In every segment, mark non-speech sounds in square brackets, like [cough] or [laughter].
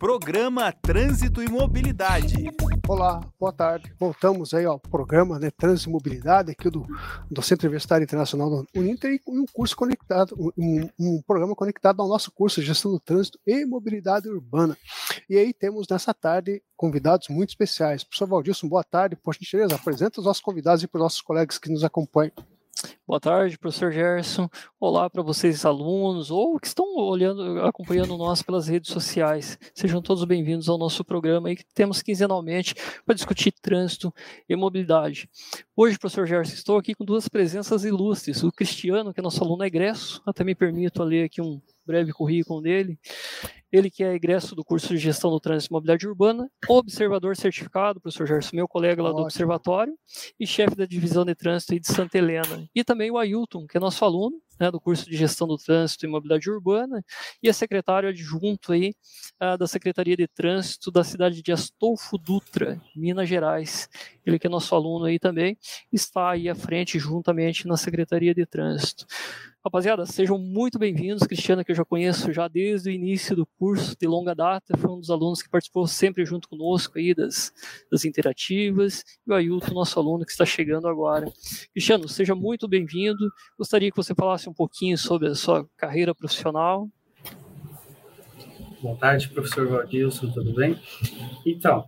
Programa Trânsito e Mobilidade. Olá, boa tarde. Voltamos aí ao programa né, Trânsito e Mobilidade aqui do, do Centro Universitário Internacional do Uninter e um curso conectado, um, um, programa conectado ao nosso curso de Gestão do Trânsito e Mobilidade Urbana. E aí temos nessa tarde convidados muito especiais. Professor Valdilson, boa tarde. Por gentileza, apresenta os nossos convidados e para os nossos colegas que nos acompanham. Boa tarde, professor Gerson. Olá para vocês, alunos, ou que estão olhando, acompanhando nós pelas redes sociais. Sejam todos bem-vindos ao nosso programa aí que temos quinzenalmente para discutir trânsito e mobilidade. Hoje, professor Gerson, estou aqui com duas presenças ilustres. O Cristiano, que é nosso aluno egresso, até me permito ler aqui um breve currículo dele. Ele que é egresso do curso de Gestão do Trânsito e Mobilidade Urbana, observador certificado, professor Gerson, meu colega lá do Observatório, e chefe da Divisão de Trânsito de Santa Helena. E também o Ailton, que é nosso aluno, né, do curso de Gestão do Trânsito e Mobilidade Urbana, e é secretário adjunto aí, uh, da Secretaria de Trânsito da cidade de Astolfo Dutra, Minas Gerais. Ele que é nosso aluno aí também, está aí à frente juntamente na Secretaria de Trânsito. Rapaziada, sejam muito bem-vindos. Cristiano, que eu já conheço já desde o início do curso, de longa data, foi um dos alunos que participou sempre junto conosco aí das, das interativas, e o Ailton, nosso aluno que está chegando agora. Cristiano, seja muito bem-vindo. Gostaria que você falasse um pouquinho sobre a sua carreira profissional. Boa tarde, professor Valdilson, tudo bem? Então,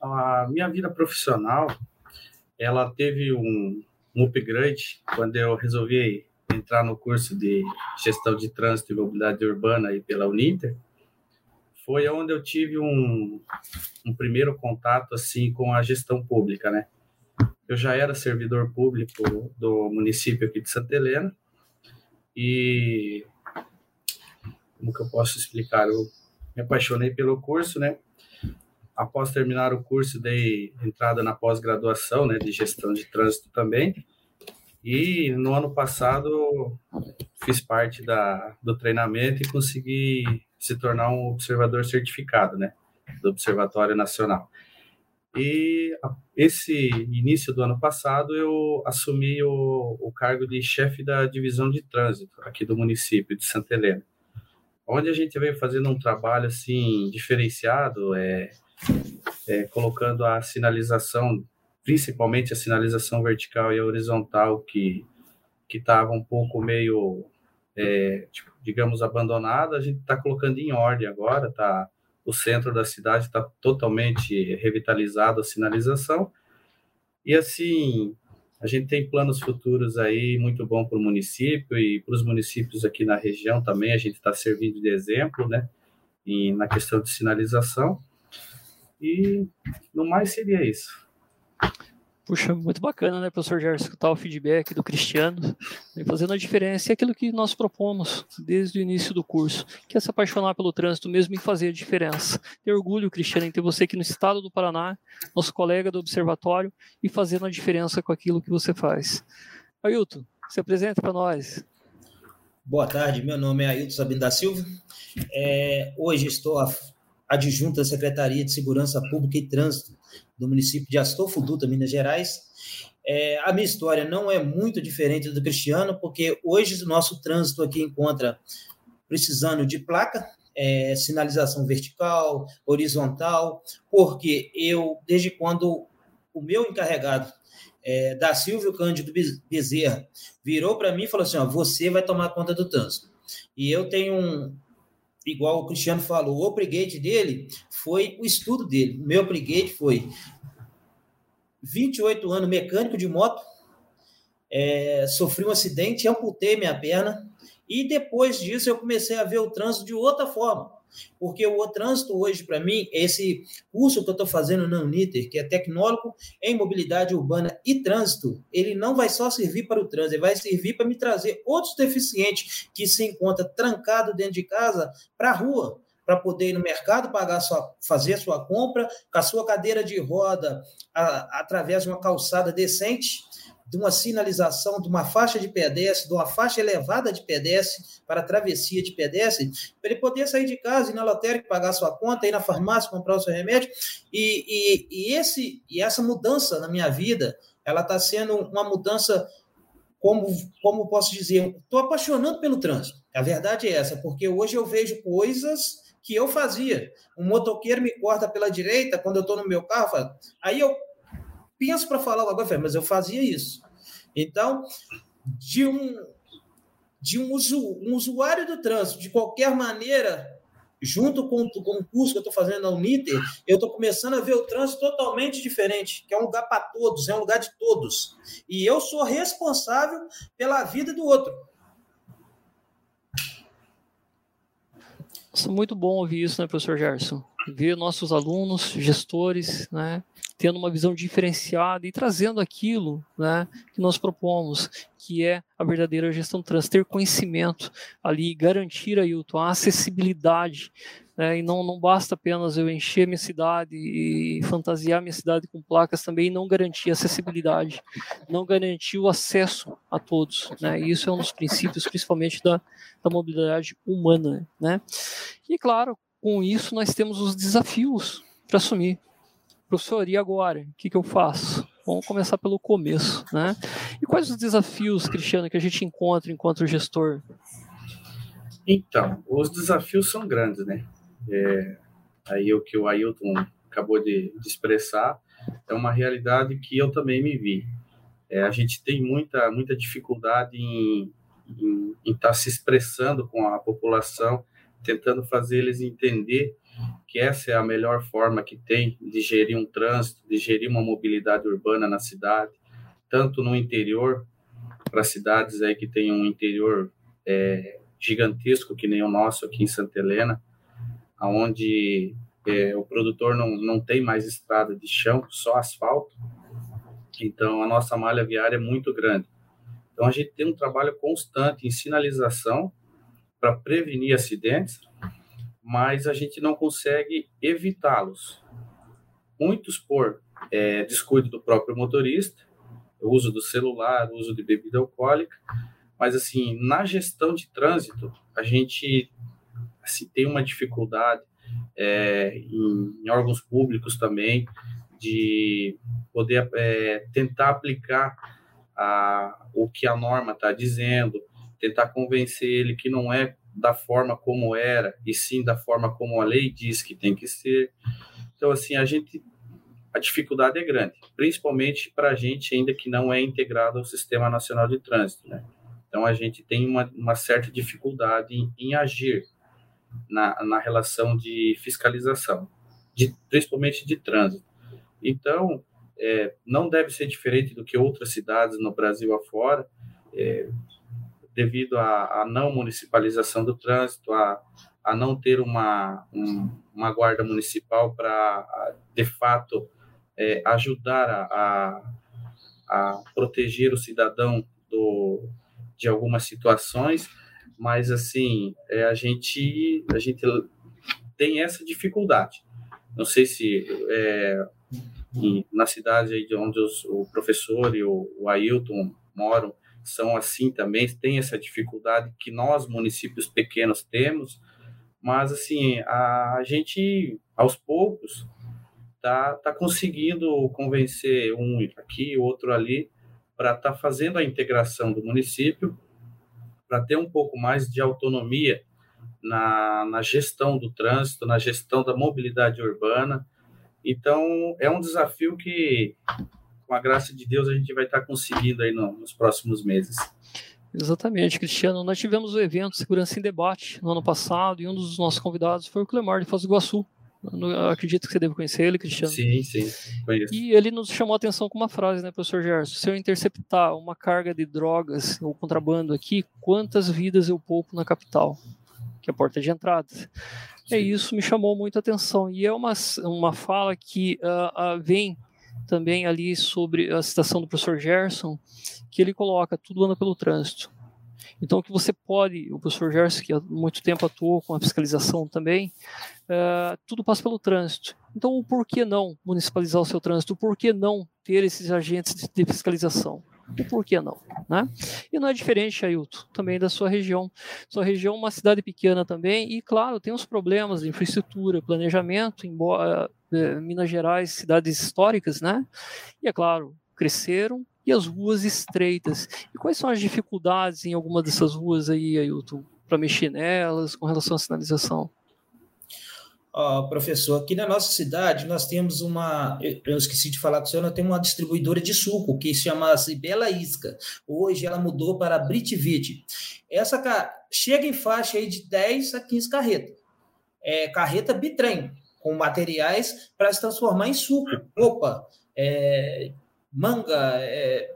a minha vida profissional, ela teve um, um upgrade quando eu resolvi entrar no curso de gestão de trânsito e mobilidade urbana aí pela Uninter, foi onde eu tive um, um primeiro contato assim com a gestão pública, né? Eu já era servidor público do município aqui de Santa Helena e como que eu posso explicar? Eu me apaixonei pelo curso, né? Após terminar o curso, dei entrada na pós-graduação, né, de gestão de trânsito também e no ano passado fiz parte da, do treinamento e consegui se tornar um observador certificado, né, do Observatório Nacional. E esse início do ano passado eu assumi o, o cargo de chefe da divisão de trânsito aqui do município de Santa Helena, onde a gente veio fazendo um trabalho assim diferenciado, é, é colocando a sinalização principalmente a sinalização vertical e a horizontal, que que estava um pouco meio, é, tipo, digamos, abandonada, a gente está colocando em ordem agora, tá? O centro da cidade está totalmente revitalizado a sinalização e assim a gente tem planos futuros aí muito bom para o município e para os municípios aqui na região também a gente está servindo de exemplo, né? E na questão de sinalização e no mais seria isso. Puxa, muito bacana, né, professor Gerson, escutar o feedback do Cristiano, fazendo a diferença. É aquilo que nós propomos desde o início do curso, que é se apaixonar pelo trânsito mesmo em fazer a diferença. Ter orgulho, Cristiano, em ter você aqui no estado do Paraná, nosso colega do observatório, e fazendo a diferença com aquilo que você faz. Ailton, se apresenta para nós. Boa tarde, meu nome é Ailton Sabino da Silva. É, hoje estou adjunto à Secretaria de Segurança Pública e Trânsito do município de Astolfo Dutra, Minas Gerais. É, a minha história não é muito diferente do Cristiano, porque hoje o nosso trânsito aqui encontra precisando de placa, é, sinalização vertical, horizontal, porque eu, desde quando o meu encarregado é, da Silvio Cândido Bezerra virou para mim e falou assim: ó, você vai tomar conta do trânsito. E eu tenho um, igual o Cristiano falou, o upgrade dele foi o estudo dele. O meu upgrade foi 28 anos mecânico de moto, é, sofri um acidente, amputei minha perna, e depois disso eu comecei a ver o trânsito de outra forma. Porque o trânsito hoje, para mim, esse curso que eu estou fazendo na Uniter, que é tecnólogo em mobilidade urbana e trânsito, ele não vai só servir para o trânsito, ele vai servir para me trazer outros deficientes que se encontram trancados dentro de casa para a rua, para poder ir no mercado, pagar sua, fazer sua compra, com a sua cadeira de roda, a, através de uma calçada decente, de uma sinalização, de uma faixa de pedestre, de uma faixa elevada de pedestre para travessia de pedestre, para ele poder sair de casa, ir na lotérica, pagar sua conta, ir na farmácia, comprar o seu remédio. E, e, e esse, e essa mudança na minha vida, ela está sendo uma mudança como, como posso dizer, estou apaixonando pelo trânsito. A verdade é essa, porque hoje eu vejo coisas que eu fazia. Um motoqueiro me corta pela direita quando eu estou no meu carro, aí eu penso para falar logo, mas eu fazia isso. Então, de um de um, usu, um usuário do trânsito, de qualquer maneira, junto com, com o curso que eu estou fazendo na Uniter, eu estou começando a ver o trânsito totalmente diferente, que é um lugar para todos, é um lugar de todos. E eu sou responsável pela vida do outro. Nossa, muito bom ouvir isso, né, professor Gerson? Ver nossos alunos, gestores, né, tendo uma visão diferenciada e trazendo aquilo né, que nós propomos, que é a verdadeira gestão trans, ter conhecimento ali, garantir, Ailton, a acessibilidade. Né, e não, não basta apenas eu encher minha cidade e fantasiar minha cidade com placas também e não garantir acessibilidade, não garantir o acesso a todos. Né, isso é um dos princípios, principalmente da, da mobilidade humana. Né? E, claro, com isso nós temos os desafios para assumir professor, e agora? O que, que eu faço? Vamos começar pelo começo, né? E quais os desafios, Cristiano, que a gente encontra enquanto gestor? Então, os desafios são grandes, né? É, aí o que o Ailton acabou de, de, expressar é uma realidade que eu também me vi. É, a gente tem muita, muita dificuldade em estar tá se expressando com a população, tentando fazer eles entender que essa é a melhor forma que tem de gerir um trânsito, de gerir uma mobilidade urbana na cidade, tanto no interior, para cidades aí que tem um interior é, gigantesco, que nem o nosso aqui em Santa Helena, onde é, o produtor não, não tem mais estrada de chão, só asfalto. Então, a nossa malha viária é muito grande. Então, a gente tem um trabalho constante em sinalização para prevenir acidentes, mas a gente não consegue evitá-los. Muitos por é, descuido do próprio motorista, uso do celular, uso de bebida alcoólica, mas assim, na gestão de trânsito, a gente assim, tem uma dificuldade é, em, em, órgãos públicos também de poder é, tentar aplicar a, o que a norma está dizendo, tentar convencer ele que não é da forma como era, e sim da forma como a lei diz que tem que ser. Então, assim, a gente. A dificuldade é grande, principalmente para a gente ainda que não é integrado ao Sistema Nacional de Trânsito, né? Então, a gente tem uma, uma certa dificuldade em, em agir na, na relação de fiscalização, de, principalmente de trânsito. Então, é, não deve ser diferente do que outras cidades no Brasil afora. É, devido à, à não municipalização do trânsito, a, a não ter uma, um, uma guarda municipal para, de fato, é, ajudar a, a, a, proteger o cidadão do, de algumas situações, mas, assim, é, a, gente, a gente tem essa dificuldade. Não sei se é, na cidade onde os, o professor e o, o Ailton moram, são assim também, tem essa dificuldade que nós, municípios pequenos, temos, mas assim, a gente, aos poucos, tá, tá conseguindo convencer um aqui, outro ali, para estar tá fazendo a integração do município, para ter um pouco mais de autonomia na, na gestão do trânsito, na gestão da mobilidade urbana. Então, é um desafio que com a graça de Deus, a gente vai estar conseguindo aí no, nos próximos meses. Exatamente, Cristiano. Nós tivemos o evento Segurança em Debate no ano passado e um dos nossos convidados foi o Clemar de Foz do Iguaçu. Eu acredito que você deve conhecer ele, Cristiano. Sim, sim, conheço. E ele nos chamou a atenção com uma frase, né, professor Gerson? Se eu interceptar uma carga de drogas ou contrabando aqui, quantas vidas eu poupo na capital? Que é a porta de entrada. É isso, me chamou muito a atenção. E é uma, uma fala que uh, uh, vem também ali sobre a citação do professor Gerson, que ele coloca tudo anda pelo trânsito. Então, que você pode, o professor Gerson, que há muito tempo atuou com a fiscalização também, uh, tudo passa pelo trânsito. Então, o porquê não municipalizar o seu trânsito? O porquê não ter esses agentes de, de fiscalização? O porquê não? Né? E não é diferente, Ailton, também da sua região. Sua região é uma cidade pequena também, e claro, tem os problemas de infraestrutura, planejamento, embora é, Minas Gerais, cidades históricas, né? E é claro, cresceram e e as ruas estreitas. E quais são as dificuldades em alguma dessas ruas aí, Ailton, para mexer nelas com relação à sinalização? Oh, professor, aqui na nossa cidade nós temos uma. Eu esqueci de falar com o senhor, nós temos uma distribuidora de suco que se chama-se Bela Isca. Hoje ela mudou para Britvit. Essa chega em faixa aí de 10 a 15 carretas. É carreta bitrem, com materiais para se transformar em suco. Opa, é, manga, é,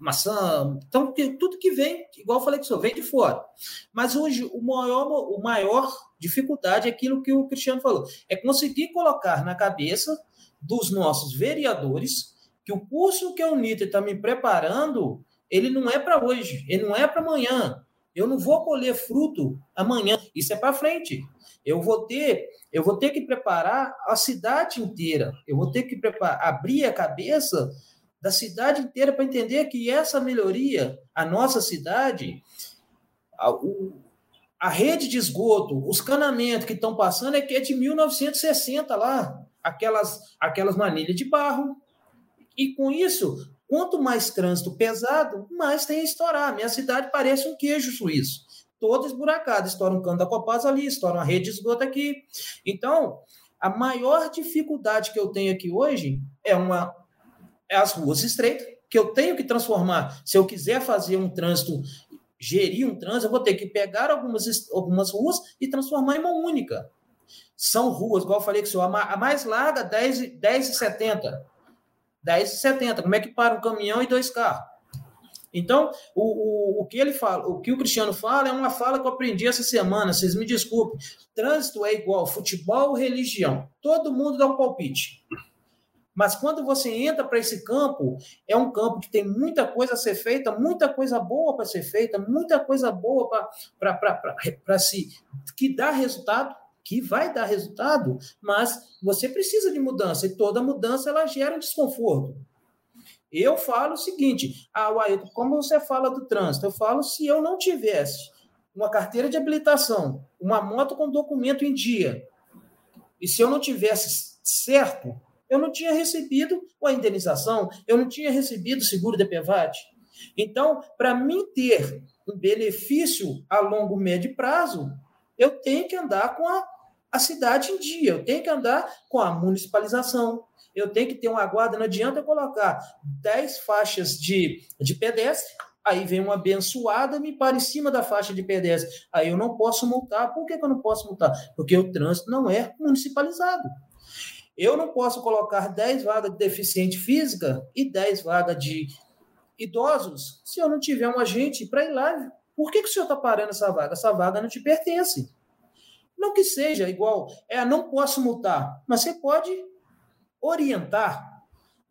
maçã, então tudo que vem, igual eu falei que senhor, vem de fora. Mas hoje o maior, o maior dificuldade é aquilo que o Cristiano falou, é conseguir colocar na cabeça dos nossos vereadores que o curso que a Uniter está me preparando, ele não é para hoje, ele não é para amanhã. Eu não vou colher fruto amanhã, isso é para frente. Eu vou ter, eu vou ter que preparar a cidade inteira. Eu vou ter que preparar, abrir a cabeça da cidade inteira para entender que essa melhoria, a nossa cidade, a, o, a rede de esgoto, os canamentos que estão passando é que é de 1960 lá, aquelas, aquelas manilhas de barro. E com isso, quanto mais trânsito pesado, mais tem a estourar. Minha cidade parece um queijo suíço. Todo esburacado. Estoura um canto da Copasa ali, estoura uma rede de esgoto aqui. Então, a maior dificuldade que eu tenho aqui hoje é uma as ruas estreitas, que eu tenho que transformar. Se eu quiser fazer um trânsito, gerir um trânsito, eu vou ter que pegar algumas, algumas ruas e transformar em uma única. São ruas, igual eu falei que a mais larga, 10, 10 e 70. 10 e 70. Como é que para um caminhão e dois carros? Então, o, o, o que ele fala, o que o Cristiano fala é uma fala que eu aprendi essa semana, vocês me desculpem. Trânsito é igual futebol, religião. Todo mundo dá um palpite. Mas quando você entra para esse campo, é um campo que tem muita coisa a ser feita, muita coisa boa para ser feita, muita coisa boa para se que dá resultado, que vai dar resultado, mas você precisa de mudança e toda mudança ela gera um desconforto. Eu falo o seguinte, ah, Ailton, como você fala do trânsito? Eu falo se eu não tivesse uma carteira de habilitação, uma moto com documento em dia, e se eu não tivesse certo, eu não tinha recebido a indenização, eu não tinha recebido o seguro de PEVAT. Então, para mim ter um benefício a longo, médio prazo, eu tenho que andar com a, a cidade em dia, eu tenho que andar com a municipalização, eu tenho que ter uma guarda, não adianta eu colocar 10 faixas de, de pedestre, aí vem uma abençoada me para em cima da faixa de pedestre. Aí eu não posso multar. Por que, que eu não posso multar? Porque o trânsito não é municipalizado. Eu não posso colocar 10 vagas de deficiente física e 10 vagas de idosos se eu não tiver um agente para ir lá. Por que, que o senhor está parando essa vaga? Essa vaga não te pertence. Não que seja igual, é, não posso multar, mas você pode orientar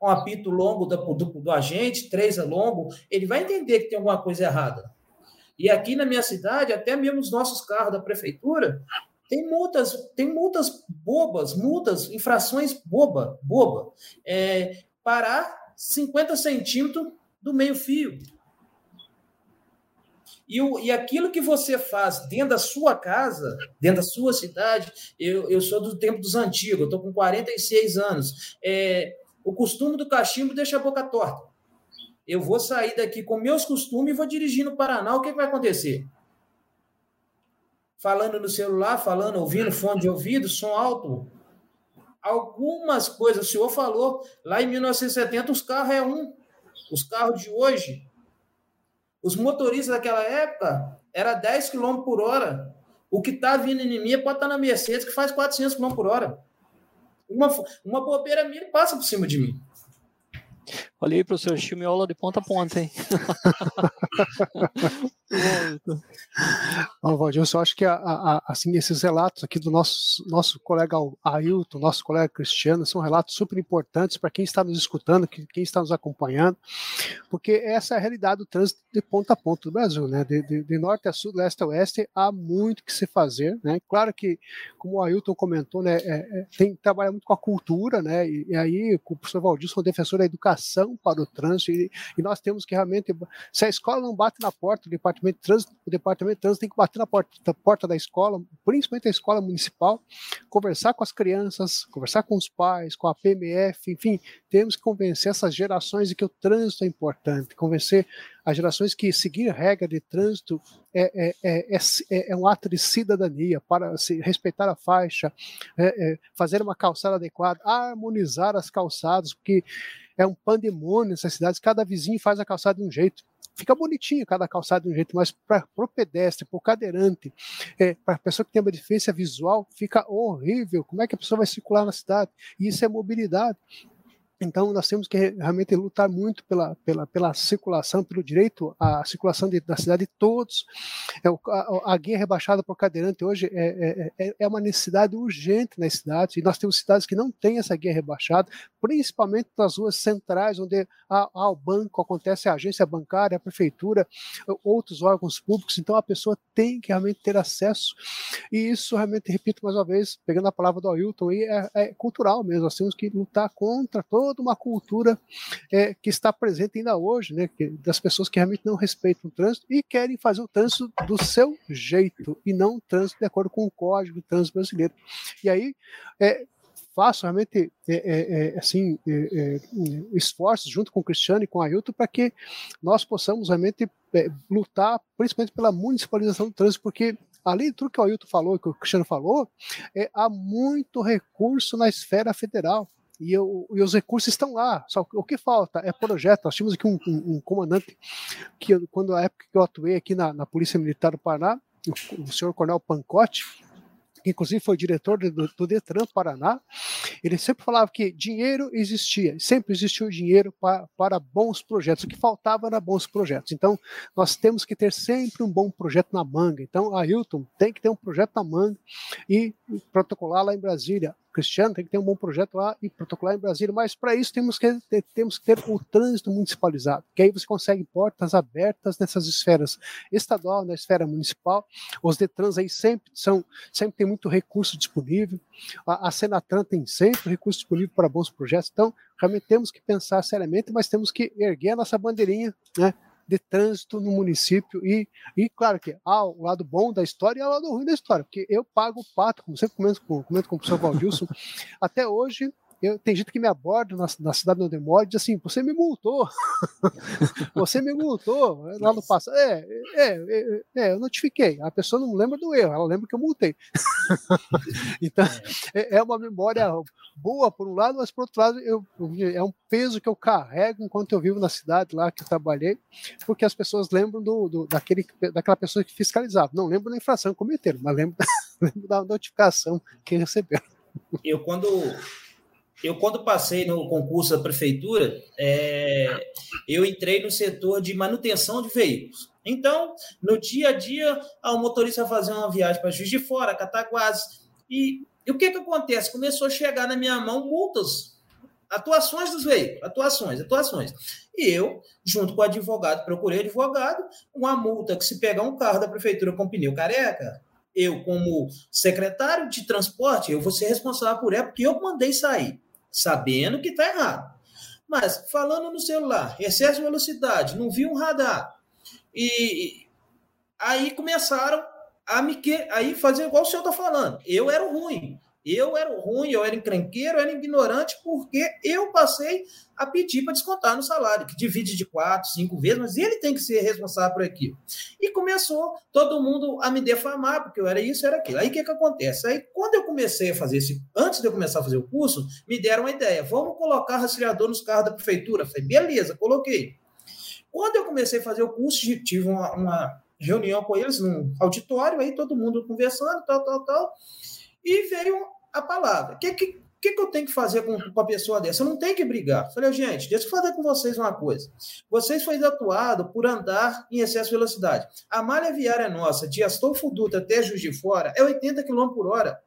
um apito longo do, do, do agente, três a longo, ele vai entender que tem alguma coisa errada. E aqui na minha cidade, até mesmo os nossos carros da prefeitura, tem multas, tem multas bobas, multas, infrações boba, boba. É, parar 50 centímetros do meio-fio. E, o, e aquilo que você faz dentro da sua casa, dentro da sua cidade, eu, eu sou do tempo dos antigos, eu estou com 46 anos. É, o costume do cachimbo deixa a boca torta. Eu vou sair daqui com meus costumes e vou dirigir no Paraná, o que, que vai acontecer? Falando no celular, falando, ouvindo fone de ouvido, som alto. Algumas coisas, o senhor falou, lá em 1970 os carros é um. Os carros de hoje, os motoristas daquela época, era 10 km por hora. O que está vindo em mim pode estar tá na Mercedes, que faz 400 km por hora. Uma, uma bobeira minha passa por cima de mim. Olha aí, professor, chimiola de ponta a ponta, hein? Bom, Valdir, eu só acho que a, a, assim, esses relatos aqui do nosso, nosso colega Ailton, nosso colega Cristiano, são relatos super importantes para quem está nos escutando, quem está nos acompanhando, porque essa é a realidade do trânsito de ponta a ponta do Brasil, né? De, de, de norte a sul, leste a oeste, há muito que se fazer, né? Claro que, como o Ailton comentou, né, é, é, tem trabalha muito com a cultura, né? E, e aí o professor Valdir um defensor da educação para o trânsito e, e, nós temos que realmente, se a escola não bate na porta do departamento de trânsito, o departamento de trânsito tem que bater na porta, na porta da escola, principalmente a escola municipal, conversar com as crianças, conversar com os pais, com a PMF, enfim, temos que convencer essas gerações de que o trânsito é importante, convencer as gerações que seguir regra de trânsito é, é, é, é, é um ato de cidadania, para se respeitar a faixa, fazer uma calçada adequada, harmonizar as calçadas, porque é um pandemônio nessas cidades, cada vizinho faz a calçada de um jeito fica bonitinho cada calçada de um jeito, mas para o pedestre, para o cadeirante, é, para a pessoa que tem uma deficiência visual, fica horrível. Como é que a pessoa vai circular na cidade? E isso é mobilidade. Então, nós temos que realmente lutar muito pela, pela, pela circulação, pelo direito à circulação de, da cidade de todos. É, a, a guia rebaixada por cadeirante hoje é, é, é, é uma necessidade urgente nas cidades, e nós temos cidades que não têm essa guia rebaixada, principalmente nas ruas centrais, onde há, há o banco, acontece a agência bancária, a prefeitura, outros órgãos públicos. Então, a pessoa tem que realmente ter acesso. E isso, realmente, repito mais uma vez, pegando a palavra do Ailton, é, é cultural mesmo. Nós temos que lutar contra toda uma cultura é, que está presente ainda hoje, né, que, das pessoas que realmente não respeitam o trânsito e querem fazer o trânsito do seu jeito e não o trânsito de acordo com o código do trânsito brasileiro. E aí, é, faço realmente é, é, é assim é, é, esforços junto com o Cristiano e com a Ailton para que nós possamos realmente lutar principalmente pela municipalização do trânsito, porque além de tudo que o Ailton falou, que o Cristiano falou, há muito recurso na esfera federal e, eu, e, os recursos estão lá. Só o que falta é projeto. Nós tínhamos aqui um, um, um comandante que, quando a época que eu atuei aqui na, na Polícia Militar do Paraná, o, o senhor Coronel Pancotti, que inclusive foi diretor do, do, Detran Paraná, ele sempre falava que dinheiro existia, sempre existiu dinheiro para, para bons projetos. O que faltava era bons projetos. Então, nós temos que ter sempre um bom projeto na manga. Então, a Hilton tem que ter um projeto na manga e protocolar lá em Brasília Cristiano tem que ter um bom projeto lá e protocolar em Brasília, mas para isso temos que, ter, temos que ter o trânsito municipalizado, que aí você consegue portas abertas nessas esferas estadual, na esfera municipal. Os Detrans aí sempre são, sempre tem muito recurso disponível. A, a Senatran tem sempre recurso disponível para bons projetos. Então, realmente temos que pensar seriamente, mas temos que erguer a nossa bandeirinha, né? De trânsito no município e, e claro que há o lado bom da história e há o lado ruim da história, porque eu pago o pato, como sempre comento, comento com o professor Valdilson, [laughs] até hoje eu, tem gente que me aborda na, na cidade onde eu moro e diz assim: você me multou, [laughs] você me multou lá no passado. É, é, é, é, eu notifiquei. A pessoa não lembra do erro, ela lembra que eu multei. [laughs] então, é, é, uma memória boa por um lado, mas por outro lado, eu, é um peso que eu carrego enquanto eu vivo na cidade lá que eu trabalhei, porque as pessoas lembram do, do daquele, daquela pessoa que fiscalizava. Não lembro da infração que cometeram, mas lembro, [laughs] lembro da notificação que receberam. Eu, quando eu quando passei no concurso da prefeitura, é, eu entrei no setor de manutenção de veículos. Então, no dia a dia, o motorista vai fazer uma viagem para Juiz de Fora, Cataguases, e, e o que que acontece? Começou a chegar na minha mão multas, atuações dos veículos, atuações, atuações. E eu, junto com o advogado, procurei advogado, uma multa que se pegar um carro da prefeitura com pneu careca, eu, como secretário de transporte, eu vou ser responsável por ela, porque eu mandei sair sabendo que está errado. Mas falando no celular, excesso de velocidade, não vi um radar. E aí começaram a me que, aí fazer igual o senhor está falando. Eu era ruim. Eu era ruim, eu era encrenqueiro, eu era ignorante, porque eu passei a pedir para descontar no salário, que divide de quatro, cinco vezes, mas ele tem que ser responsável por aquilo. E começou todo mundo a me defamar, porque eu era isso, era aquilo. Aí o que, que acontece? Aí, quando eu comecei a fazer esse, antes de eu começar a fazer o curso, me deram uma ideia: vamos colocar rastreador nos carros da prefeitura. Eu falei, beleza, coloquei. Quando eu comecei a fazer o curso, tive uma, uma reunião com eles num auditório, aí todo mundo conversando, tal, tal, tal. E veio a palavra. O que, que, que, que eu tenho que fazer com, com a pessoa dessa? Eu não tenho que brigar. falei, gente, deixa eu fazer com vocês uma coisa. Vocês foram atuados por andar em excesso de velocidade. A malha viária nossa, de Astolfo Dutra até Juiz de Fora, é 80 km por hora.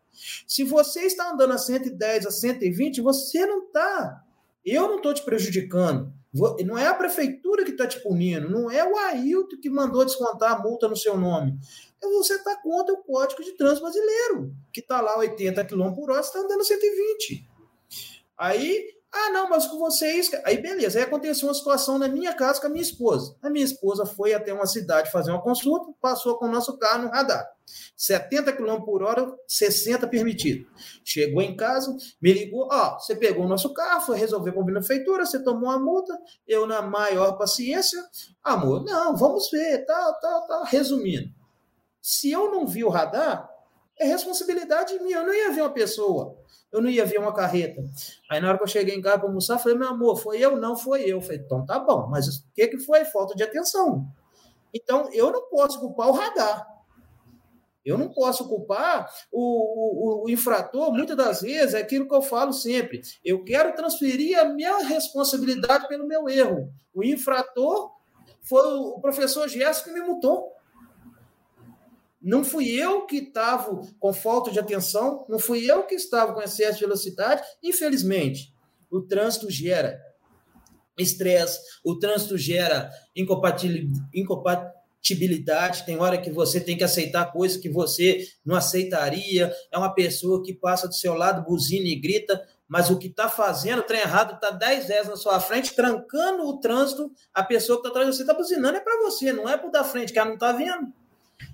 Se você está andando a 110, a 120, você não está. Eu não estou te prejudicando. Não é a prefeitura que está te punindo, não é o Ailton que mandou descontar a multa no seu nome. É você está contra o Código de Trânsito Brasileiro, que está lá 80 km por hora, você está andando 120. Aí Ah, não, mas com vocês. Aí beleza, aí aconteceu uma situação na minha casa com a minha esposa. A minha esposa foi até uma cidade fazer uma consulta, passou com o nosso carro no radar. 70 km por hora, 60 permitido. Chegou em casa, me ligou: Ó, oh, você pegou o nosso carro, foi resolver com a prefeitura, você tomou uma multa. Eu, na maior paciência, amor, não, vamos ver, tal, tal, tal. Resumindo, se eu não vi o radar, é responsabilidade minha, eu não ia ver uma pessoa eu não ia ver uma carreta. Aí na hora que eu cheguei em casa para almoçar, falei, meu amor, foi eu? Não foi eu. eu falei, então tá bom, mas o que, que foi? Falta de atenção. Então, eu não posso culpar o radar. Eu não posso culpar o, o, o, infrator, muitas das vezes, é aquilo que eu falo sempre. Eu quero transferir a minha responsabilidade pelo meu erro. O infrator foi o professor Gerson que me multou. Não fui eu que estava com falta de atenção, não fui eu que estava com excesso de velocidade. Infelizmente, o trânsito gera estresse, o trânsito gera incompatibilidade. Tem hora que você tem que aceitar coisas que você não aceitaria. É uma pessoa que passa do seu lado, buzina e grita, mas o que está fazendo, o trem errado, está 10 vezes na sua frente, trancando o trânsito. A pessoa que está atrás de você está buzinando, é para você, não é para o da frente, que ela não está vendo.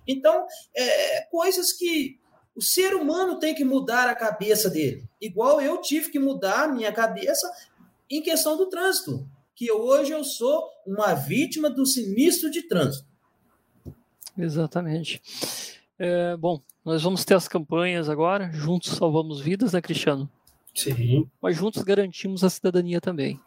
Então, é, coisas que o ser humano tem que mudar a cabeça dele. Igual eu tive que mudar a minha cabeça em questão do trânsito, que hoje eu sou uma vítima do sinistro de trânsito. Exatamente. É, bom, nós vamos ter as campanhas agora, juntos salvamos vidas, né, Cristiano? Sim. Mas juntos garantimos a cidadania também.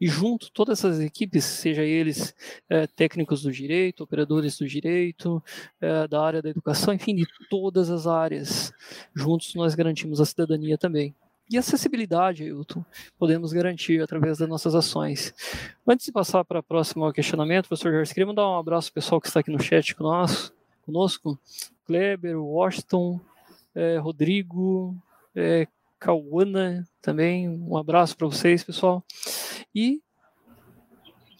E junto, todas essas equipes, seja eles é, técnicos do direito, operadores do direito, é, da área da educação, enfim, de todas as áreas, juntos nós garantimos a cidadania também. E acessibilidade, Ailton, podemos garantir através das nossas ações. Antes de passar para o próximo questionamento, professor Jorge, queria mandar um abraço ao pessoal que está aqui no chat conosco, conosco Kleber, Washington, é, Rodrigo, é, Cauana também. Um abraço para vocês, pessoal. E,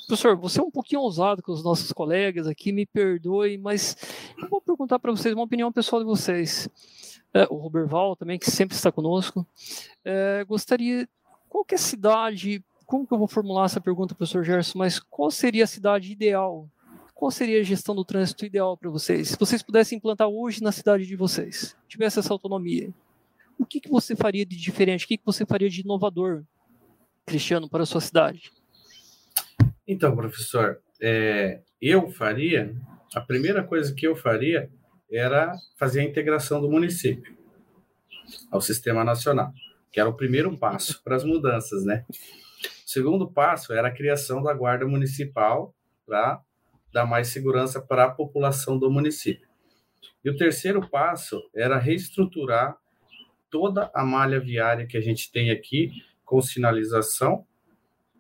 professor, você é um pouquinho ousado com os nossos colegas aqui, me perdoe, mas eu vou perguntar para vocês uma opinião pessoal de vocês. É, o Roberval também, que sempre está conosco. É, gostaria, qual que é a cidade, como que eu vou formular essa pergunta, professor Gerson, mas qual seria a cidade ideal? Qual seria a gestão do trânsito ideal para vocês? Se vocês pudessem implantar hoje na cidade de vocês, tivesse essa autonomia, o que, que você faria de diferente? O que, que você faria de inovador Cristiano, para a sua cidade? Então, professor, é, eu faria, a primeira coisa que eu faria era fazer a integração do município ao sistema nacional, que era o primeiro passo para as mudanças, né? O segundo passo era a criação da guarda municipal para dar mais segurança para a população do município. E o terceiro passo era reestruturar toda a malha viária que a gente tem aqui com sinalização,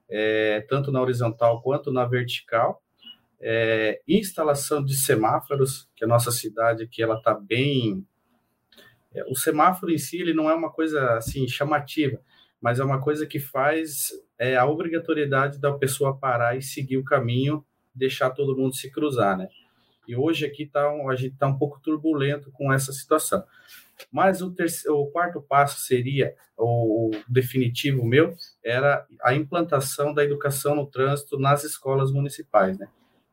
é, tanto na horizontal quanto na vertical, é, instalação de semáforos, que a nossa cidade aqui ela está bem. É, o semáforo em si ele não é uma coisa assim chamativa, mas é uma coisa que faz é, a obrigatoriedade da pessoa parar e seguir o caminho, deixar todo mundo se cruzar, né? E hoje aqui tá um, a gente está um pouco turbulento com essa situação. Mas o, terceiro, o quarto passo seria, o, definitivo meu, era a implantação da educação no trânsito nas escolas municipais, né?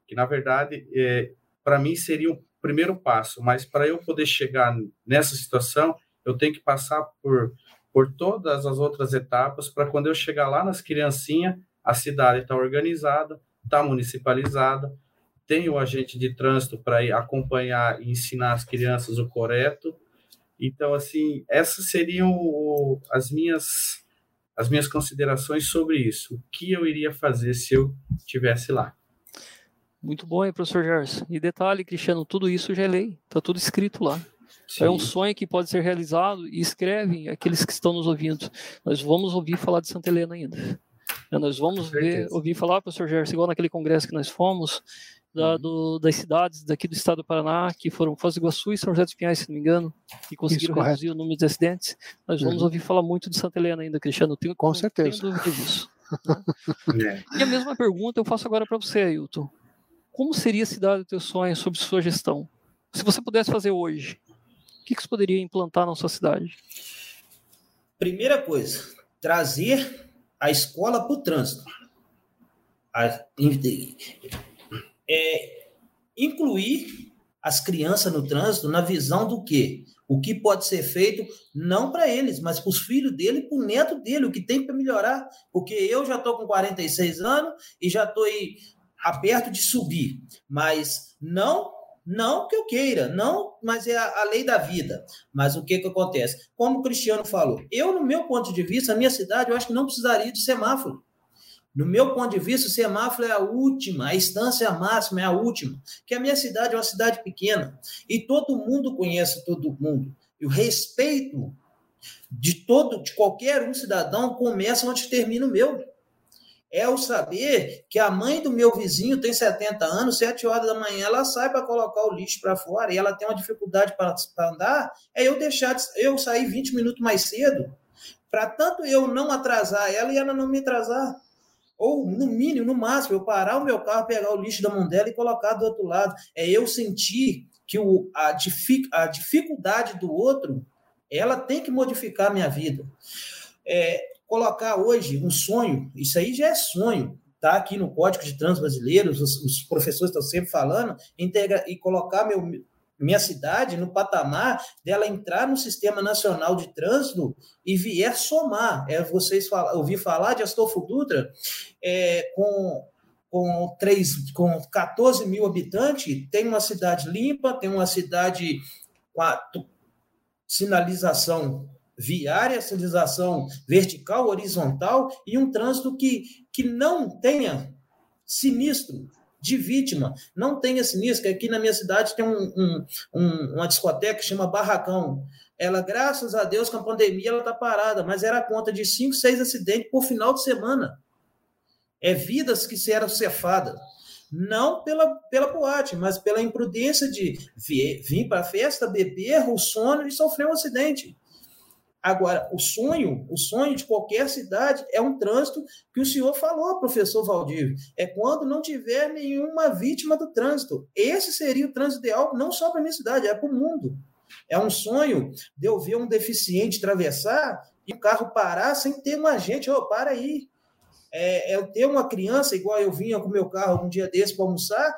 Que, na verdade, é, para mim seria o primeiro passo, mas para eu poder chegar nessa situação, eu tenho que passar por, por todas as outras etapas para quando eu chegar lá nas criancinhas, a cidade está organizada, está municipalizada, tem o agente de trânsito para acompanhar e ensinar as crianças o correto, então, assim, essas seriam as minhas as minhas considerações sobre isso. O que eu iria fazer se eu tivesse lá? Muito bom, hein, professor Gerson. E detalhe, Cristiano, tudo isso já é lei, está tudo escrito lá. Sim. É um sonho que pode ser realizado e escrevem aqueles que estão nos ouvindo. Nós vamos ouvir falar de Santa Helena ainda. Nós vamos ver, ouvir falar, professor Gerson, igual naquele congresso que nós fomos, da, uhum. do, das cidades daqui do estado do Paraná, que foram Foz do Iguaçu e São José dos Pinhais, se não me engano, que conseguiram Isso, reduzir o número de acidentes. Nós vamos uhum. ouvir falar muito de Santa Helena ainda, Cristiano. Tenho, Com certeza. Tenho dúvida disso. Né? [laughs] é. E a mesma pergunta eu faço agora para você, Ailton. Como seria a cidade do teu sonho sob sua gestão? Se você pudesse fazer hoje, o que, que você poderia implantar na sua cidade? Primeira coisa, trazer a escola para o trânsito. A, é, incluir as crianças no trânsito na visão do quê? O que pode ser feito não para eles, mas para os filhos dele para o neto dele, o que tem para melhorar. Porque eu já estou com 46 anos e já estou aberto de subir, mas não não que eu queira, não, mas é a, a, lei da vida. Mas o que, que acontece? Como o Cristiano falou, eu, no meu ponto de vista, a minha cidade, eu acho que não precisaria de semáforo. No meu ponto de vista, o semáforo é a última, a instância máxima é a última, que a minha cidade é uma cidade pequena e todo mundo conhece todo mundo. E o respeito de todo, de qualquer um cidadão começa onde termina o meu. É o saber que a mãe do meu vizinho tem 70 anos, 7 horas da manhã, ela sai para colocar o lixo para fora e ela tem uma dificuldade para andar, é eu deixar eu sair 20 minutos mais cedo, para tanto eu não atrasar ela e ela não me atrasar. Ou, no mínimo, no máximo, eu parar o meu carro, pegar o lixo da mão dela e colocar do outro lado. É eu sentir que o, a, dific, a dificuldade do outro ela tem que modificar a minha vida. É, colocar hoje um sonho, isso aí já é sonho, tá aqui no Código de Trânsito Brasileiro, os, os professores estão sempre falando, integra, e colocar meu, minha cidade no patamar dela entrar no Sistema Nacional de Trânsito e vier somar. É, vocês fala, ouvi falar de Astolfo Dutra é, com, com, 3, com 14 mil habitantes, tem uma cidade limpa, tem uma cidade com a sinalização viária, sinalização vertical, horizontal e um trânsito que, que não tenha sinistro de vítima. Não tenha sinistro, que aqui na minha cidade tem um, um, um, uma discoteca que chama Barracão. Ela, graças a Deus, com a pandemia, ela está parada, mas era a conta de cinco, seis acidentes por final de semana. É vidas que se eram cefadas. Não pela, pela boate, mas pela imprudência de vir, vir para a festa, beber o sono e sofrer um acidente. Agora, o sonho, o sonho de qualquer cidade é um trânsito que o senhor falou, professor Valdívio, é quando não tiver nenhuma vítima do trânsito. Esse seria o trânsito ideal, não só para minha cidade, é para o mundo. É um sonho de eu ver um deficiente atravessar e o carro parar sem ter um agente, oh, para aí. É, é eu ter uma criança, igual eu vinha com meu carro um dia desse para almoçar,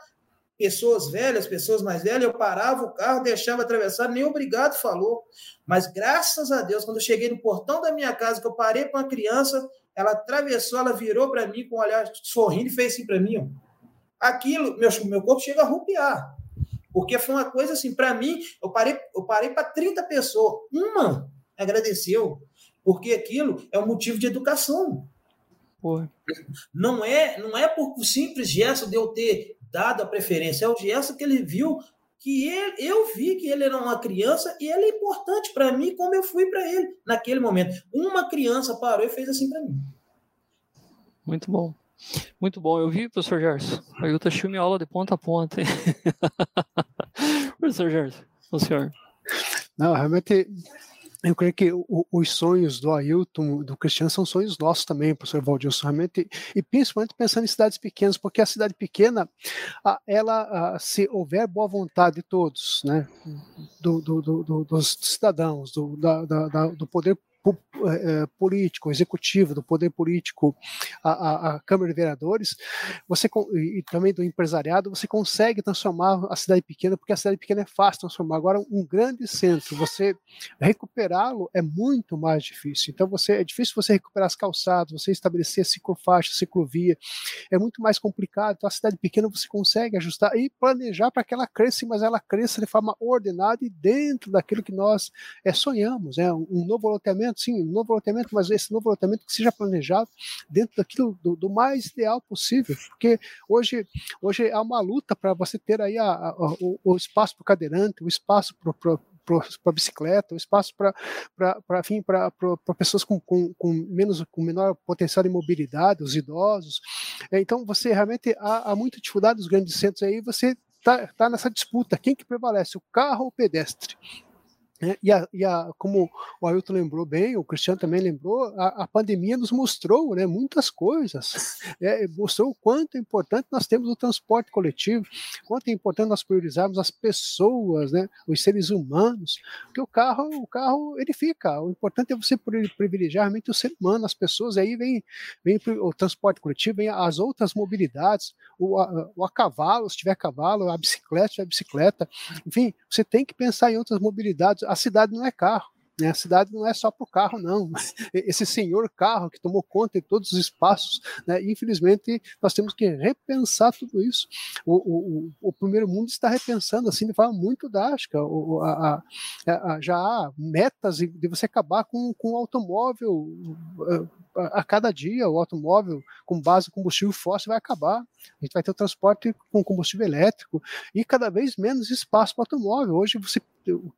pessoas velhas, pessoas mais velhas, eu parava o carro, deixava atravessar, nem obrigado falou. Mas graças a Deus, quando eu cheguei no portão da minha casa, que eu parei com uma criança, ela atravessou, ela virou para mim com um olhar sorrindo e fez assim para mim. Ó. Aquilo, meu, meu corpo chega a rupiar. Porque foi uma coisa assim, para mim, eu parei, eu parei para 30 pessoas. Uma agradeceu, porque aquilo é um motivo de educação. Não é, não é por simples gesto de eu ter dado a preferência, é o gesto que ele viu que ele, eu vi que ele era uma criança e ele é importante para mim como eu fui para ele naquele momento. Uma criança parou e fez assim para mim. Muito bom. Muito bom. Eu vi, professor Gerson. A Yuta minha aula de ponta a ponta. [laughs] professor Gerson, o senhor. Não, realmente eu creio que o, os sonhos do Ailton, do Cristiano, são sonhos nossos também, professor Valdilson, realmente, e principalmente pensando em cidades pequenas, porque a cidade pequena, ela, se houver boa vontade de todos, né, do, do, do, dos cidadãos, do, da, da, do poder é, político, executivo, do poder político, a, a, a, Câmara de Vereadores, você e também do empresariado, você consegue transformar a cidade pequena, porque a cidade pequena é fácil transformar. Agora, um grande centro, você recuperá-lo é muito mais difícil. Então, você é difícil você recuperar as calçadas, você estabelecer ciclofaixa, ciclovia, é muito mais complicado. Então, a cidade pequena você consegue ajustar e planejar para que ela cresça, mas ela cresça de forma ordenada e dentro daquilo que nós é, sonhamos, né? um novo loteamento loteamento, sim, novo loteamento, mas esse novo loteamento que seja planejado dentro daquilo do, do mais ideal possível, porque hoje, hoje há uma luta para você ter aí a, a, o, o, espaço para o cadeirante, o espaço para para bicicleta, o espaço para para pessoas com, com, com, menos com menor potencial de mobilidade, os idosos. Então você realmente há, há muita dificuldade nos grandes centros aí, você está tá nessa disputa, quem que prevalece, o carro ou o pedestre? É, e, a, e a, como o Ailton lembrou bem, o Cristiano também lembrou, a, a pandemia nos mostrou né, muitas coisas. É, mostrou o quanto é importante nós temos o transporte coletivo, quanto é importante nós priorizarmos as pessoas, né, os seres humanos, porque o carro, o carro ele fica. O importante é você privilegiar realmente o ser humano, as pessoas. Aí vem, vem o transporte coletivo, vem as outras mobilidades, o a, o a cavalo, se tiver cavalo, a bicicleta, se tiver bicicleta. Enfim, você tem que pensar em outras mobilidades a cidade não é carro. Né? A cidade não é só para o carro, não. Esse senhor carro que tomou conta de todos os espaços, né? infelizmente, nós temos que repensar tudo isso. O, o, o, primeiro mundo está repensando assim de forma muito drástica. O, a, a, a, já há metas de você acabar com, com o automóvel a cada dia o automóvel com base em combustível fóssil vai acabar. A gente vai ter o transporte com combustível elétrico e cada vez menos espaço para o automóvel. Hoje você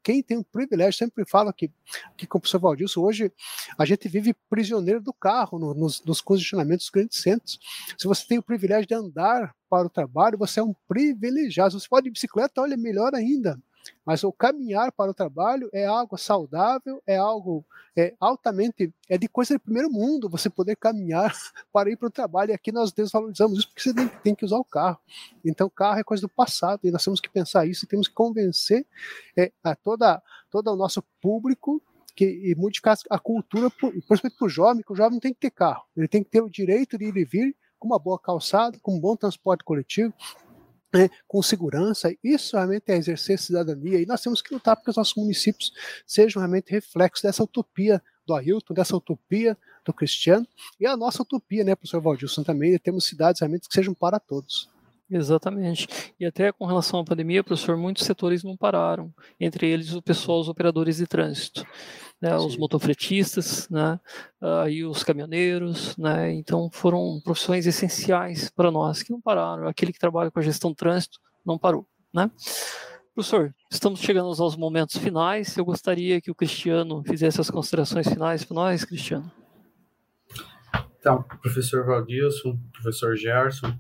quem tem o privilégio, sempre fala que, que com o professor Valdilson, hoje a gente vive prisioneiro do carro no, nos, nos congestionamentos dos grandes centros. Se você tem o privilégio de andar para o trabalho, você é um privilegiado. Você pode de bicicleta, olha, melhor ainda. Mas o caminhar para o trabalho é algo saudável, é algo é, altamente. é de coisa de primeiro mundo você poder caminhar [laughs] para ir para o trabalho. E aqui nós desvalorizamos isso porque você tem, tem, que usar o carro. Então, carro é coisa do passado e nós temos que pensar isso e temos que convencer é, a toda, todo o nosso público que, e modificar a cultura, principalmente para o jovem, que o jovem tem que ter carro. Ele tem que ter o direito de ir e vir com uma boa calçada, com um bom transporte coletivo, né, com segurança, isso realmente é exercer cidadania, e nós temos que lutar para que os nossos municípios sejam realmente reflexos dessa utopia do Ailton, dessa utopia do Cristiano, e a nossa utopia, né, professor Valdilson, também, temos cidades realmente que sejam para todos. Exatamente. E até com relação à pandemia, professor, muitos setores não pararam, entre eles o pessoal, os operadores de trânsito, né, os motofretistas, né, uh, e os caminhoneiros, né, então foram profissões essenciais para nós que não pararam. Aquele que trabalha com a gestão de trânsito não parou, né? Professor, estamos chegando aos momentos finais. Eu gostaria que o Cristiano fizesse as considerações finais para nós, Cristiano. Então, professor Valdilson, professor Gerson,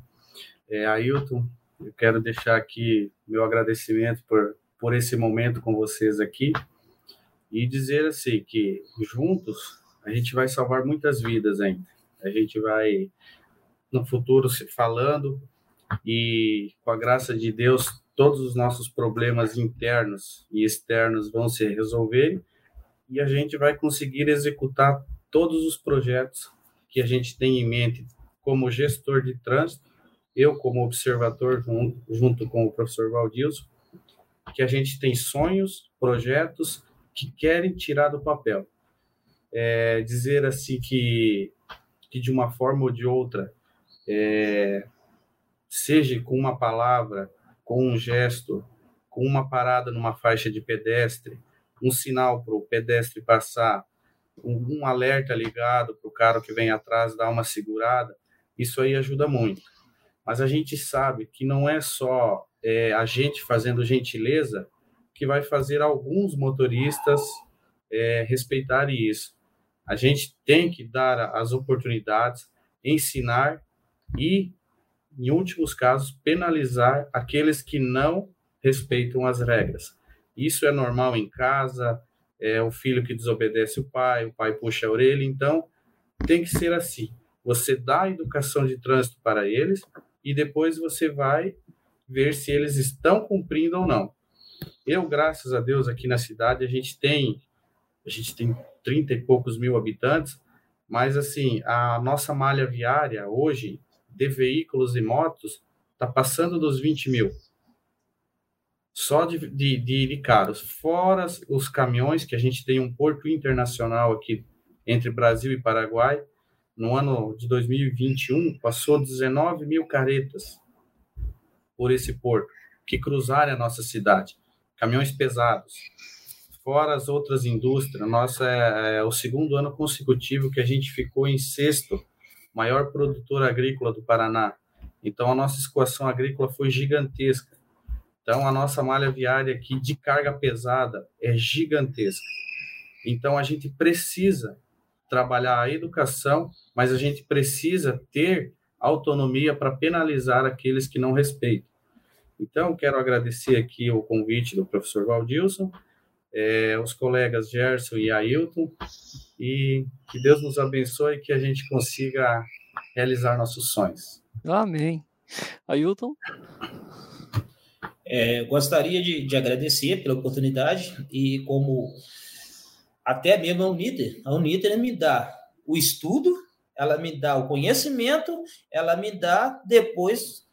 é, Ailton, eu quero deixar aqui meu agradecimento por, por esse momento com vocês aqui e dizer assim que juntos a gente vai salvar muitas vidas ainda. A gente vai no futuro se falando e com a graça de Deus todos os nossos problemas internos e externos vão se resolver e a gente vai conseguir executar todos os projetos que a gente tem em mente como gestor de trânsito eu como observador junto, junto com o professor Valdilson, que a gente tem sonhos, projetos que querem tirar do papel. É, dizer assim que, que de uma forma ou de outra, é, seja com uma palavra, com um gesto, com uma parada numa faixa de pedestre, um sinal para o pedestre passar, um, um alerta ligado para o cara que vem atrás dar uma segurada, isso aí ajuda muito mas a gente sabe que não é só é, a gente fazendo gentileza que vai fazer alguns motoristas é, respeitarem isso. A gente tem que dar as oportunidades, ensinar e, em últimos casos, penalizar aqueles que não respeitam as regras. Isso é normal em casa, é o filho que desobedece o pai, o pai puxa a orelha, então tem que ser assim. Você dá a educação de trânsito para eles, e depois você vai ver se eles estão cumprindo ou não. Eu, graças a Deus, aqui na cidade a gente tem a gente tem 30 e poucos mil habitantes, mas assim, a nossa malha viária hoje de veículos e motos está passando dos 20 mil. Só de, de, de, de carros, fora os caminhões, que a gente tem um porto internacional aqui entre Brasil e Paraguai, no ano de 2021, passou 19 mil caretas por esse porto, que cruzaram a nossa cidade. Caminhões pesados. Fora as outras indústrias, nossa é, é o segundo ano consecutivo que a gente ficou em sexto maior produtor agrícola do Paraná. Então, a nossa escoação agrícola foi gigantesca. Então, a nossa malha viária aqui de carga pesada é gigantesca. Então, a gente precisa trabalhar a educação mas a gente precisa ter autonomia para penalizar aqueles que não respeitam. Então, quero agradecer aqui o convite do professor Valdilson. é, os colegas Gerson e Ailton, e que Deus nos abençoe e que a gente consiga realizar nossos sonhos. Amém. Ailton? É, gostaria de, de, agradecer pela oportunidade e como até mesmo a Uniter, a Uniter me dá o estudo, ela me dá o conhecimento, ela me dá depois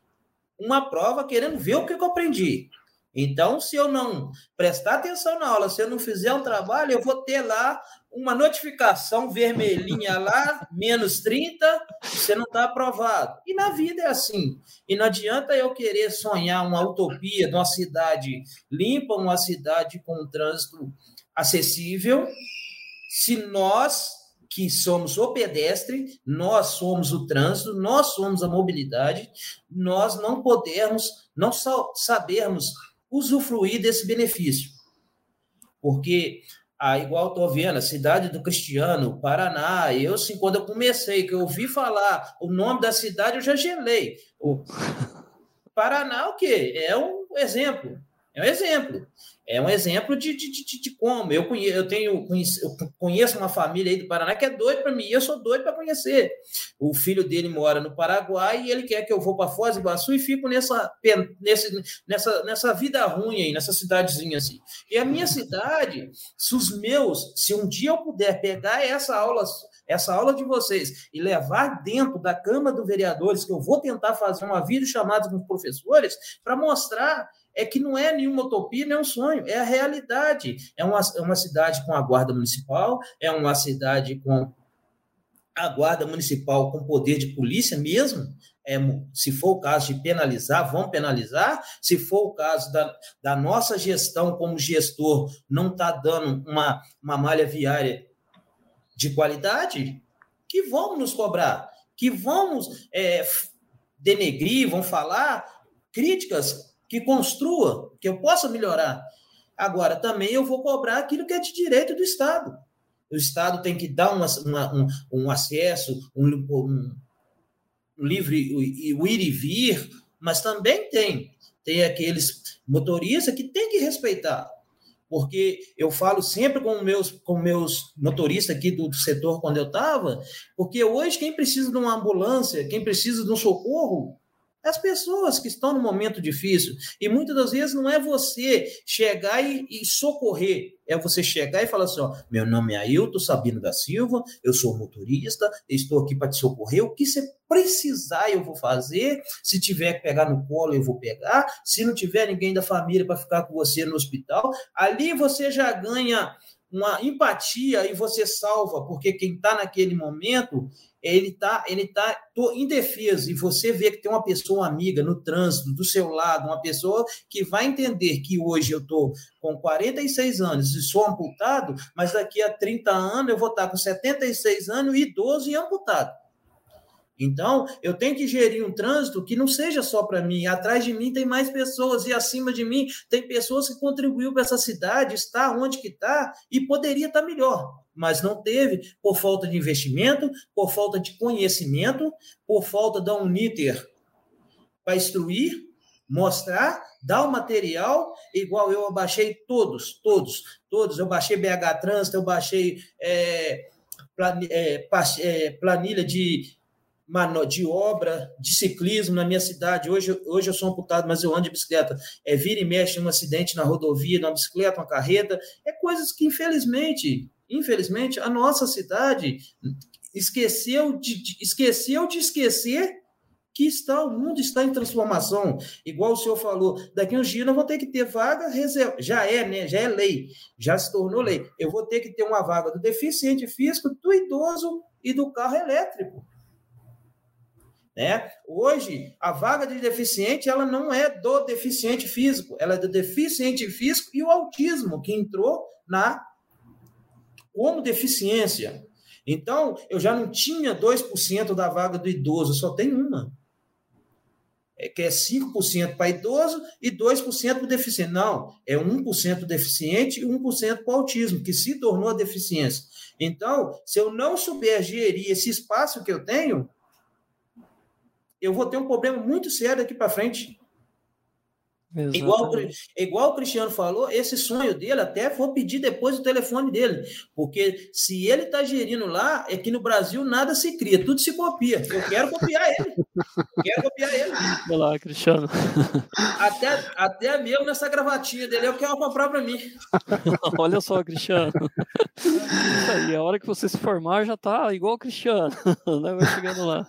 uma prova querendo ver o que eu aprendi. Então, se eu não prestar atenção na aula, se eu não fizer um trabalho, eu vou ter lá uma notificação vermelhinha lá, [laughs] menos 30, você não está aprovado. E na vida é assim. E não adianta eu querer sonhar uma utopia de uma cidade limpa, uma cidade com um trânsito acessível, se nós que somos o pedestre, nós somos o trânsito, nós somos a mobilidade, nós não podemos, não sabermos usufruir desse benefício. Porque, ah, igual estou vendo, a cidade do Cristiano, Paraná, eu, assim, quando eu comecei, que eu ouvi falar o nome da cidade, eu já gelei. O Paraná, o quê? É um exemplo. É um exemplo. É um exemplo de, de, de, de como. Eu conheço, eu tenho eu conheço uma família aí do Paraná que é doido para mim, e eu sou doido para conhecer. O filho dele mora no Paraguai e ele quer que eu vou para Foz do Iguaçu e fico nessa, nesse, nessa, nessa vida ruim aí, nessa cidadezinha assim. E a minha cidade, se os meus, se um dia eu puder pegar essa aula essa aula de vocês e levar dentro da Câmara dos Vereadores, que eu vou tentar fazer uma videochamada com os professores, para mostrar é que não é nenhuma utopia, nem um sonho, é a realidade. É uma, é uma cidade com a guarda municipal, é uma cidade com a guarda municipal com poder de polícia mesmo, é, se for o caso de penalizar, vão penalizar. Se for o caso da, da nossa gestão como gestor não está dando uma, uma malha viária de qualidade, que vamos nos cobrar, que vamos é, denegrir, vão falar críticas que construa, que eu possa melhorar. Agora, também eu vou cobrar aquilo que é de direito do Estado. O Estado tem que dar uma, uma, um, um, acesso, um, um, um livre o ir e vir, mas também tem. Tem aqueles motoristas que tem que respeitar. Porque eu falo sempre com meus, com meus motoristas aqui do, do setor quando eu estava, porque hoje quem precisa de uma ambulância, quem precisa de um socorro, as pessoas que estão no momento difícil. E muitas das vezes não é você chegar e, e socorrer, é você chegar e falar assim: ó, meu nome é Ailton Sabino da Silva, eu sou motorista, estou aqui para te socorrer. O que você precisar, eu vou fazer. Se tiver que pegar no colo, eu vou pegar. Se não tiver ninguém da família para ficar com você no hospital, ali você já ganha uma empatia e você salva, porque quem está naquele momento ele está ele tá indefeso e você vê que tem uma pessoa amiga no trânsito do seu lado, uma pessoa que vai entender que hoje eu estou com 46 anos e sou amputado, mas daqui a 30 anos eu vou estar com 76 anos, idoso e amputado. Então, eu tenho que gerir um trânsito que não seja só para mim. Atrás de mim tem mais pessoas e acima de mim tem pessoas que contribuíram para essa cidade, está onde que está e poderia estar tá melhor, mas não teve por falta de investimento, por falta de conhecimento, por falta da Uniter para instruir, mostrar, dar o material, igual eu baixei todos, todos, todos. Eu baixei BH Trânsito, eu baixei é, planilha de de obra, de ciclismo na minha cidade. Hoje, hoje eu sou amputado, mas eu ando de bicicleta. É vira e mexe um acidente na rodovia, numa bicicleta, uma carreta. É coisas que, infelizmente, infelizmente, a nossa cidade esqueceu de, de, esqueceu de esquecer que está, o mundo está em transformação. Igual o senhor falou, daqui uns dias eu vou ter que ter vaga reserva. Já é, né? Já é lei, já se tornou lei. Eu vou ter que ter uma vaga do deficiente físico, do idoso e do carro elétrico. Né? Hoje, a vaga de deficiente ela não é do deficiente físico, ela é do deficiente físico e o autismo, que entrou na como deficiência. Então, eu já não tinha 2% da vaga do idoso, só tem uma. É que é 5% para idoso e 2% para deficiente. Não, é 1% deficiente e 1% para autismo, que se tornou a deficiência. Então, se eu não souber gerir esse espaço que eu tenho, eu vou ter um problema muito sério daqui para frente. Igual, igual o Cristiano falou, esse sonho dele, até vou pedir depois o telefone dele, porque se ele está gerindo lá, é que no Brasil nada se cria, tudo se copia. Eu quero copiar ele. Quero copiar ele. Olá, Cristiano. Até, até mesmo nessa gravatinha dele, eu quero comprar para mim. [laughs] Olha só, Cristiano. Isso aí, a hora que você se formar já tá igual o Cristiano, [laughs] né? Vai chegando lá.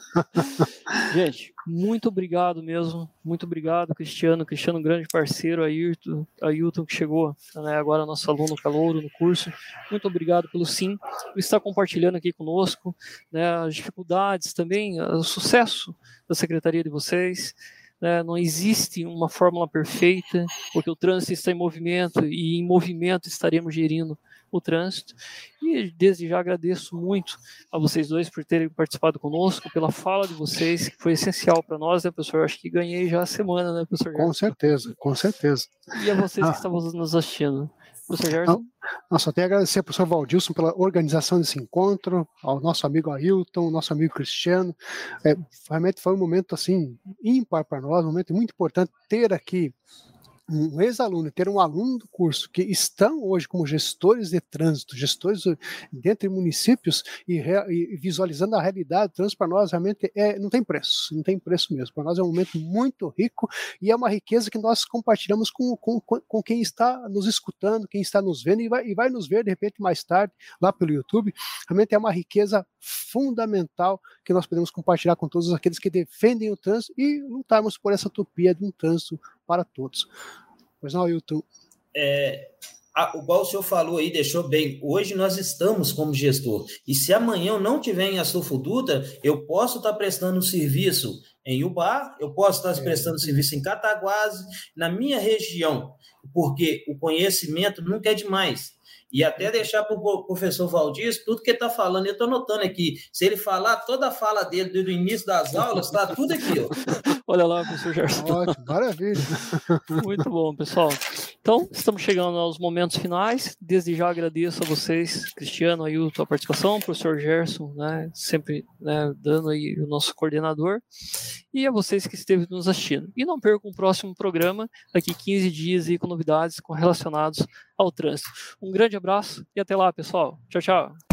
Gente, muito obrigado mesmo, muito obrigado, Cristiano. Cristiano, grande parceiro, Ayrton, Ailton, que chegou né, agora nosso aluno calouro no curso. Muito obrigado pelo sim, por estar compartilhando aqui conosco né, as dificuldades também, o sucesso da secretaria de vocês. Né, não existe uma fórmula perfeita, porque o trânsito está em movimento e em movimento estaremos gerindo o trânsito. E desde já agradeço muito a vocês dois por terem participado conosco, pela fala de vocês, que foi essencial para nós, né, professor? Acho que ganhei já a semana, né, professor? Com certeza, com certeza. E a vocês ah. que estavam nos assistindo. Professor Gerson? Não, só tenho a agradecer ao professor Valdilson pela organização desse encontro, ao nosso amigo Ailton, nosso amigo Cristiano. É, realmente foi um momento assim ímpar para nós, um momento muito importante ter aqui um ex-aluno, ter um aluno do curso que estão hoje como gestores de trânsito, gestores dentro de municípios e, e visualizando a realidade do trânsito para nós realmente é, não tem preço, não tem preço mesmo. Para nós é um momento muito rico e é uma riqueza que nós compartilhamos com, com, com quem está nos escutando, quem está nos vendo e vai, e vai nos ver de repente mais tarde lá pelo YouTube. Realmente é uma riqueza fundamental que nós podemos compartilhar com todos aqueles que defendem o trânsito e lutarmos por essa utopia de um trânsito para todos. Pois não, YouTube. É, igual o senhor falou aí, deixou bem. Hoje nós estamos como gestor. E se amanhã eu não tiver em Astolfo Dutra, eu posso estar prestando um serviço em Ubá, eu posso estar é. prestando serviço em Cataguase, na minha região, porque o conhecimento nunca é demais. E até deixar para o professor Valdir, tudo que ele está falando, eu estou notando aqui. Se ele falar toda a fala dele desde o início das aulas, está tudo aqui. Ó. [laughs] Olha lá, professor Gerson. Ótimo, maravilha. [laughs] Muito bom, pessoal. Então, estamos chegando aos momentos finais. Desde já agradeço a vocês, Cristiano, aí a participação, professor Gerson, né, sempre né, dando aí o nosso coordenador, e a vocês que esteve nos assistindo. E não percam o próximo programa, daqui 15 dias e com novidades relacionados ao trânsito. Um grande abraço e até lá, pessoal. Tchau, tchau.